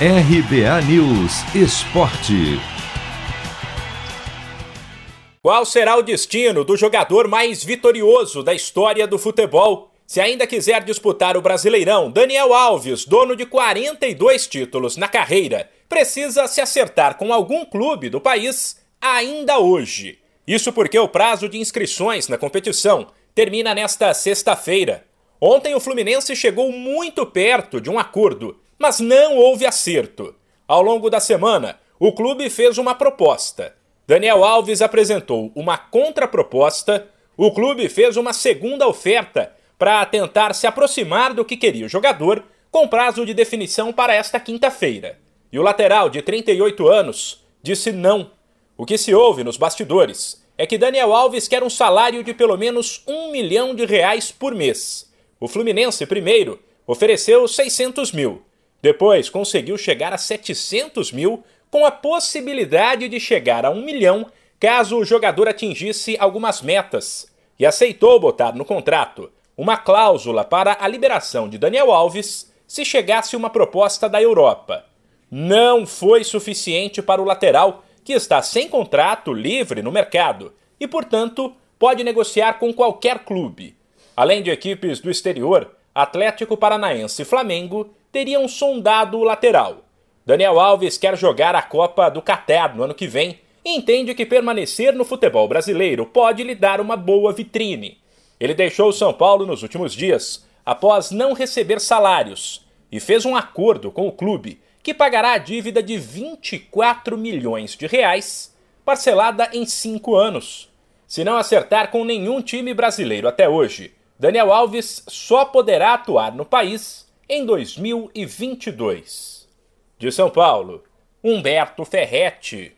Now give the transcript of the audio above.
RBA News Esporte. Qual será o destino do jogador mais vitorioso da história do futebol? Se ainda quiser disputar o Brasileirão, Daniel Alves, dono de 42 títulos na carreira, precisa se acertar com algum clube do país ainda hoje. Isso porque o prazo de inscrições na competição termina nesta sexta-feira. Ontem o Fluminense chegou muito perto de um acordo mas não houve acerto. Ao longo da semana, o clube fez uma proposta. Daniel Alves apresentou uma contraproposta, o clube fez uma segunda oferta para tentar se aproximar do que queria o jogador, com prazo de definição para esta quinta-feira. E o lateral, de 38 anos, disse não. O que se ouve nos bastidores é que Daniel Alves quer um salário de pelo menos um milhão de reais por mês. O Fluminense, primeiro, ofereceu 600 mil depois conseguiu chegar a 700 mil, com a possibilidade de chegar a 1 milhão caso o jogador atingisse algumas metas, e aceitou botar no contrato uma cláusula para a liberação de Daniel Alves se chegasse uma proposta da Europa. Não foi suficiente para o lateral, que está sem contrato livre no mercado e, portanto, pode negociar com qualquer clube. Além de equipes do exterior, Atlético Paranaense e Flamengo teriam sondado o lateral. Daniel Alves quer jogar a Copa do Catar no ano que vem e entende que permanecer no futebol brasileiro pode lhe dar uma boa vitrine. Ele deixou o São Paulo nos últimos dias após não receber salários e fez um acordo com o clube que pagará a dívida de 24 milhões de reais, parcelada em cinco anos. Se não acertar com nenhum time brasileiro até hoje, Daniel Alves só poderá atuar no país em 2022. De São Paulo, Humberto Ferretti.